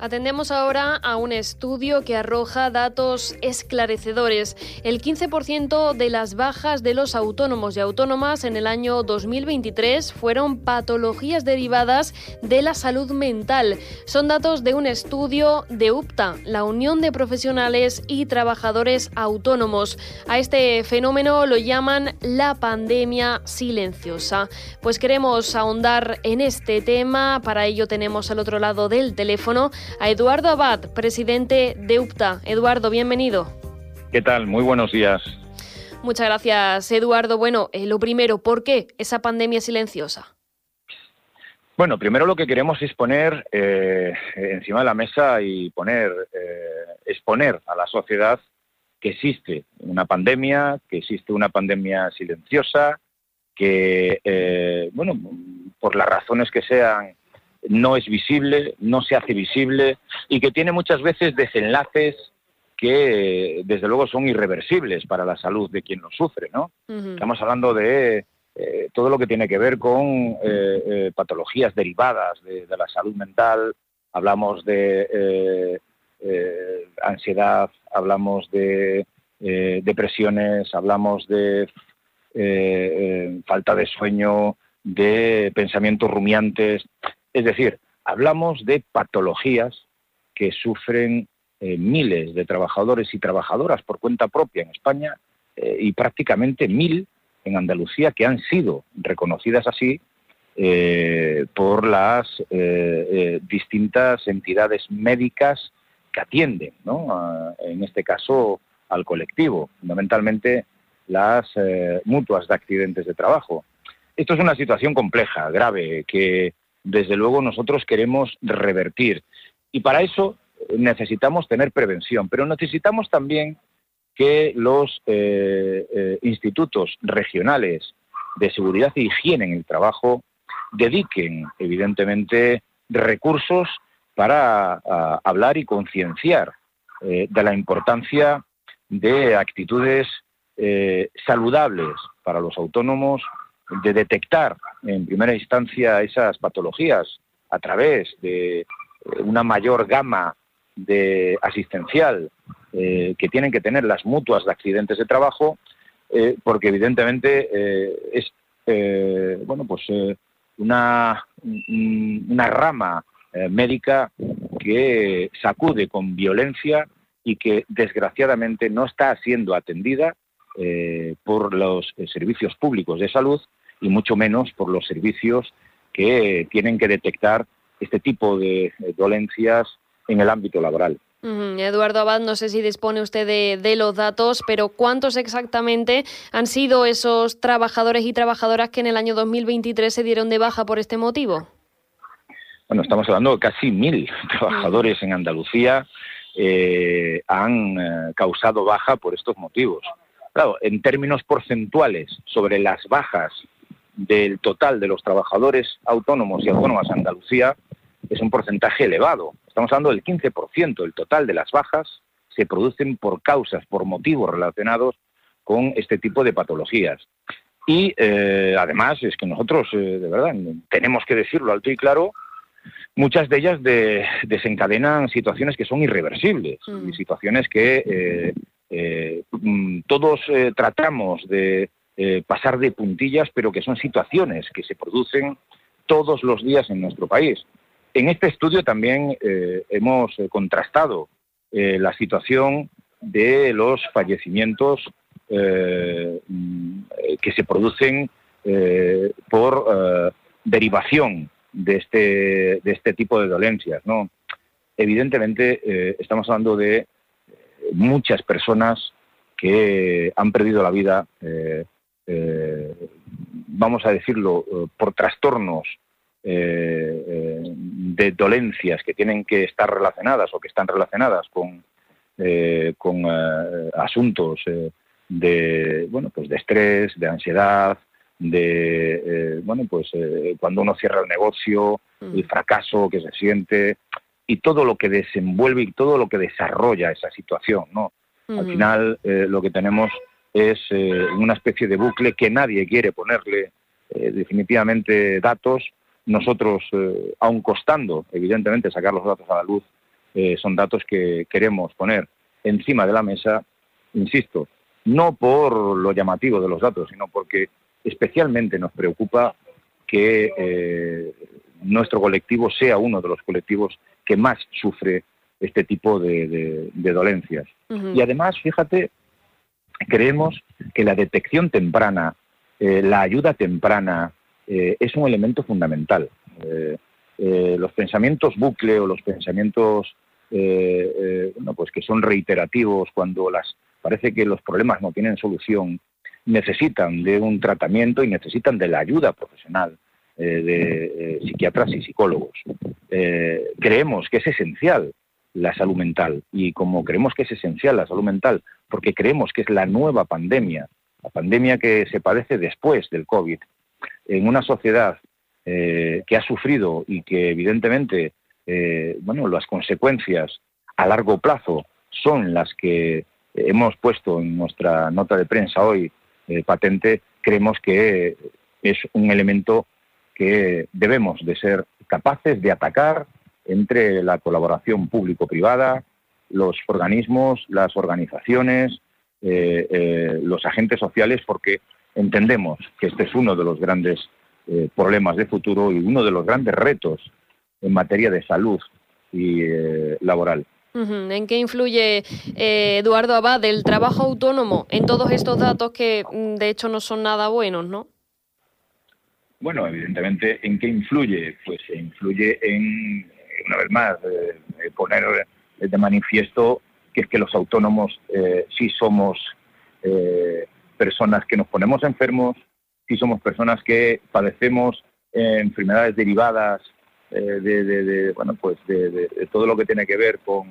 Atendemos ahora a un estudio que arroja datos esclarecedores. El 15% de las bajas de los autónomos y autónomas en el año 2023 fueron patologías derivadas de la salud mental. Son datos de un estudio de UPTA, la Unión de Profesionales y Trabajadores Autónomos. A este fenómeno lo llaman la pandemia silenciosa. Pues queremos ahondar en este tema. Para ello tenemos al otro lado del teléfono a Eduardo Abad, presidente de UPTA. Eduardo, bienvenido. ¿Qué tal? Muy buenos días. Muchas gracias, Eduardo. Bueno, eh, lo primero, ¿por qué esa pandemia silenciosa? Bueno, primero lo que queremos es poner eh, encima de la mesa y poner, eh, exponer a la sociedad que existe una pandemia, que existe una pandemia silenciosa, que, bueno, por las razones que sean, no es visible, no se hace visible y que tiene muchas veces desenlaces que desde luego son irreversibles para la salud de quien lo sufre, ¿no? Estamos hablando de eh, todo lo que tiene que ver con eh, eh, patologías derivadas de, la salud mental, hablamos de ansiedad, hablamos de depresiones, hablamos de falta de sueño, de pensamientos rumiantes. Es decir, hablamos de patologías que sufren eh, miles de trabajadores y trabajadoras por cuenta propia en España eh, y prácticamente mil en Andalucía que han sido reconocidas así eh, por las distintas entidades médicas que atienden, en este caso al colectivo, fundamentalmente las mutuas de accidentes de trabajo. Esto es una situación compleja, grave, que desde luego nosotros queremos revertir. Y para eso necesitamos tener prevención, pero necesitamos también que los eh, eh, institutos regionales de seguridad e higiene en el trabajo dediquen, evidentemente, recursos para hablar y concienciar eh, de la importancia de actitudes saludables para los autónomos de detectar en primera instancia esas patologías a través de eh, una mayor gama de asistencial eh, que tienen que tener las mutuas de accidentes de trabajo, eh, porque evidentemente es bueno pues una, una rama médica que sacude con violencia y que desgraciadamente no está siendo atendida por los servicios públicos de salud y mucho menos por los servicios que tienen que detectar este tipo de dolencias en el ámbito laboral. Eduardo Abad, no sé si dispone usted de, los datos, pero ¿cuántos exactamente han sido esos trabajadores y trabajadoras que en el año 2023 se dieron de baja por este motivo? Bueno, estamos hablando de casi mil trabajadores en Andalucía eh, han eh, causado baja por estos motivos. Claro, en términos porcentuales sobre las bajas del total de los trabajadores autónomos y autónomas en Andalucía es un porcentaje elevado. Estamos hablando del 15% del total de las bajas se producen por causas, por motivos relacionados con este tipo de patologías. Y eh, además es que nosotros, eh, de verdad, tenemos que decirlo alto y claro, muchas de ellas desencadenan situaciones que son irreversibles mm. y situaciones que eh, mm, todos tratamos de eh, pasar de puntillas, pero que son situaciones que se producen todos los días en nuestro país. En este estudio también eh, hemos eh, contrastado la situación de los fallecimientos mm, que se producen por derivación de este, de este tipo de dolencias. ¿no? Evidentemente, estamos hablando de muchas personas que han perdido la vida eh, vamos a decirlo, eh, por trastornos eh, de dolencias que tienen que estar relacionadas o que están relacionadas con, con asuntos de, bueno, pues de estrés, de ansiedad, de, bueno, pues cuando uno cierra el negocio, mm. el fracaso que se siente y todo lo que desenvuelve y todo lo que desarrolla esa situación, ¿no? Al final lo que tenemos es eh, una especie de bucle que nadie quiere ponerle eh, definitivamente datos. Nosotros, eh, aun costando, evidentemente, sacar los datos a la luz, son datos que queremos poner encima de la mesa, insisto, no por lo llamativo de los datos, sino porque especialmente nos preocupa que nuestro colectivo sea uno de los colectivos que más sufre este tipo de, dolencias. Y además, fíjate, creemos que la detección temprana, eh, la ayuda temprana, eh, es un elemento fundamental. Eh, los pensamientos bucle o los pensamientos bueno, pues que son reiterativos cuando las parece que los problemas no tienen solución, necesitan de un tratamiento y necesitan de la ayuda profesional de psiquiatras y psicólogos. creemos que es esencial la salud mental. Y como creemos que es esencial la salud mental, porque creemos que es la nueva pandemia, la pandemia que se padece después del COVID, en una sociedad eh, que ha sufrido y que evidentemente, eh, bueno, las consecuencias a largo plazo son las que hemos puesto en nuestra nota de prensa hoy eh, patente, creemos que es un elemento que debemos de ser capaces de atacar entre la colaboración público-privada, los organismos, las organizaciones, eh, eh, los agentes sociales, porque entendemos que este es uno de los grandes eh, problemas de futuro y uno de los grandes retos en materia de salud y laboral. ¿En qué influye, Eduardo Abad, el trabajo autónomo en todos estos datos que mm, de hecho no son nada buenos, no? Bueno, evidentemente, ¿en qué influye? Pues influye en una vez más, eh, poner de manifiesto que es que los autónomos eh, sí somos personas que nos ponemos enfermos, sí somos personas que padecemos enfermedades derivadas de, bueno, pues de, todo lo que tiene que ver con,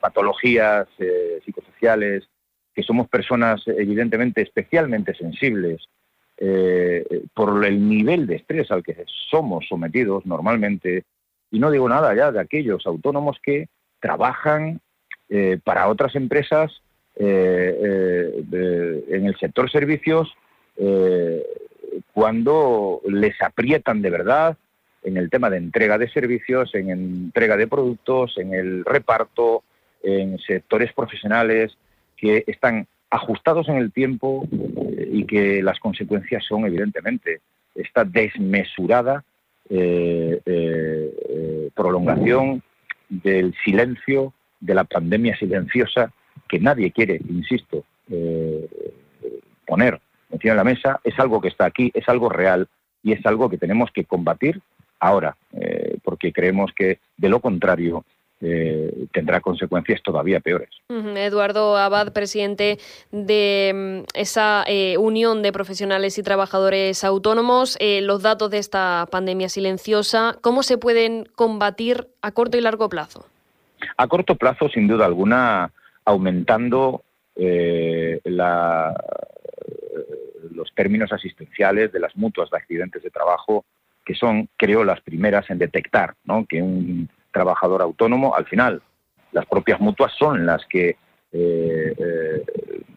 patologías psicosociales, que somos personas evidentemente especialmente sensibles eh, por el nivel de estrés al que somos sometidos normalmente, y no digo nada ya de aquellos autónomos que trabajan eh, para otras empresas eh, en el sector servicios cuando les aprietan de verdad en el tema de entrega de servicios, en entrega de productos, en el reparto, en sectores profesionales que están ajustados en el tiempo eh, y que las consecuencias son evidentemente esta desmesurada eh, eh, prolongación del silencio, de la pandemia silenciosa que nadie quiere, insisto, poner encima de la mesa, es algo que está aquí, es algo real y es algo que tenemos que combatir ahora, porque creemos que de lo contrario eh, tendrá consecuencias todavía peores. Eduardo Abad, presidente de mm, esa eh, Unión de Profesionales y Trabajadores Autónomos, eh, los datos de esta pandemia silenciosa, ¿cómo se pueden combatir a corto y largo plazo? A corto plazo, sin duda alguna, aumentando los términos asistenciales de las mutuas de accidentes de trabajo, que son, creo, las primeras en detectar que un trabajador autónomo, al final las propias mutuas son las que eh, eh,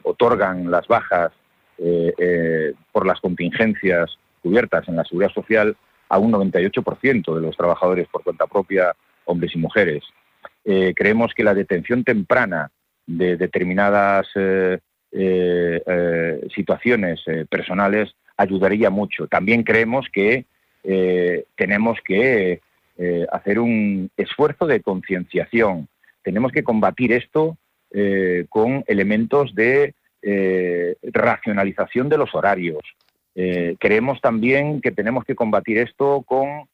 otorgan las bajas eh, por las contingencias cubiertas en la seguridad social a un 98% de los trabajadores por cuenta propia, hombres y mujeres. creemos que la detención temprana de determinadas situaciones personales ayudaría mucho. También creemos que tenemos que eh, hacer un esfuerzo de concienciación. Tenemos que combatir esto eh, con elementos de eh, racionalización de los horarios. creemos también que tenemos que combatir esto con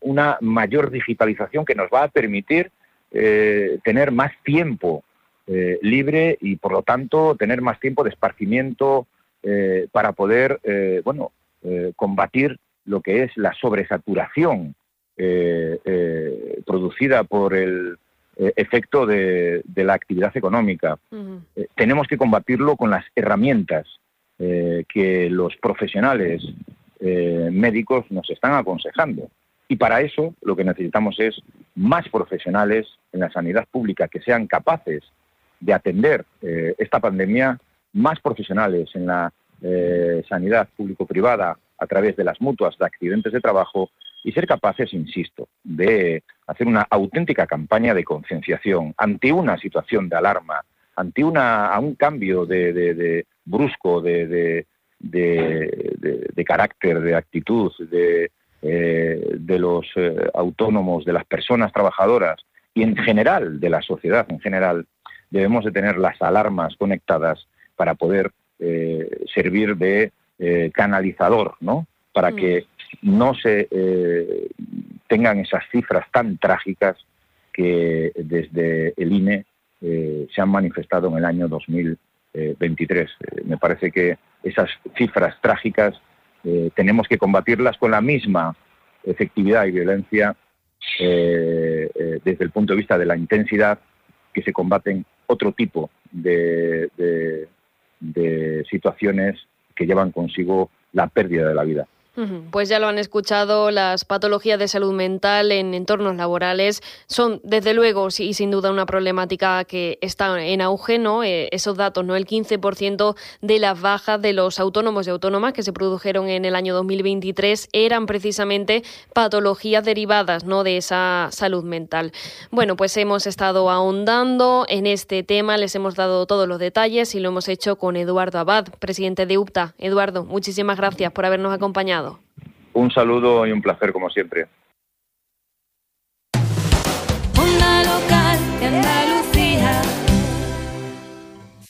una mayor digitalización que nos va a permitir tener más tiempo libre y, por lo tanto, tener más tiempo de esparcimiento para poder, bueno, combatir lo que es la sobresaturación eh, eh, producida por el eh, efecto de, la actividad económica. tenemos que combatirlo con las herramientas que los profesionales médicos nos están aconsejando. Y para eso lo que necesitamos es más profesionales en la sanidad pública que sean capaces de atender esta pandemia, más profesionales en la sanidad público-privada a través de las mutuas de accidentes de trabajo y ser capaces, insisto, de hacer una auténtica campaña de concienciación ante una situación de alarma, ante una, a un cambio de, brusco de, de, carácter, de actitud, de, eh, de los eh, autónomos, de las personas trabajadoras y en general de la sociedad en general, debemos de tener las alarmas conectadas para poder eh, servir de canalizador, ¿no? Para mm. que no se eh, tengan esas cifras tan trágicas que desde el INE eh, se han manifestado en el año 2023. Eh, me parece que esas cifras trágicas tenemos que combatirlas con la misma efectividad y violencia desde el punto de vista de la intensidad que se combaten otro tipo de situaciones que llevan consigo la pérdida de la vida. Pues ya lo han escuchado, las patologías de salud mental en entornos laborales son desde luego y sin duda una problemática que está en auge, ¿no? Eh, esos datos, ¿no? El 15% de las bajas de los autónomos y autónomas que se produjeron en el año 2023 eran precisamente patologías derivadas, ¿no? de esa salud mental. Bueno, pues hemos estado ahondando en este tema, les hemos dado todos los detalles y lo hemos hecho con Eduardo Abad, presidente de UPTA. Eduardo, muchísimas gracias por habernos acompañado. Un saludo y un placer como siempre.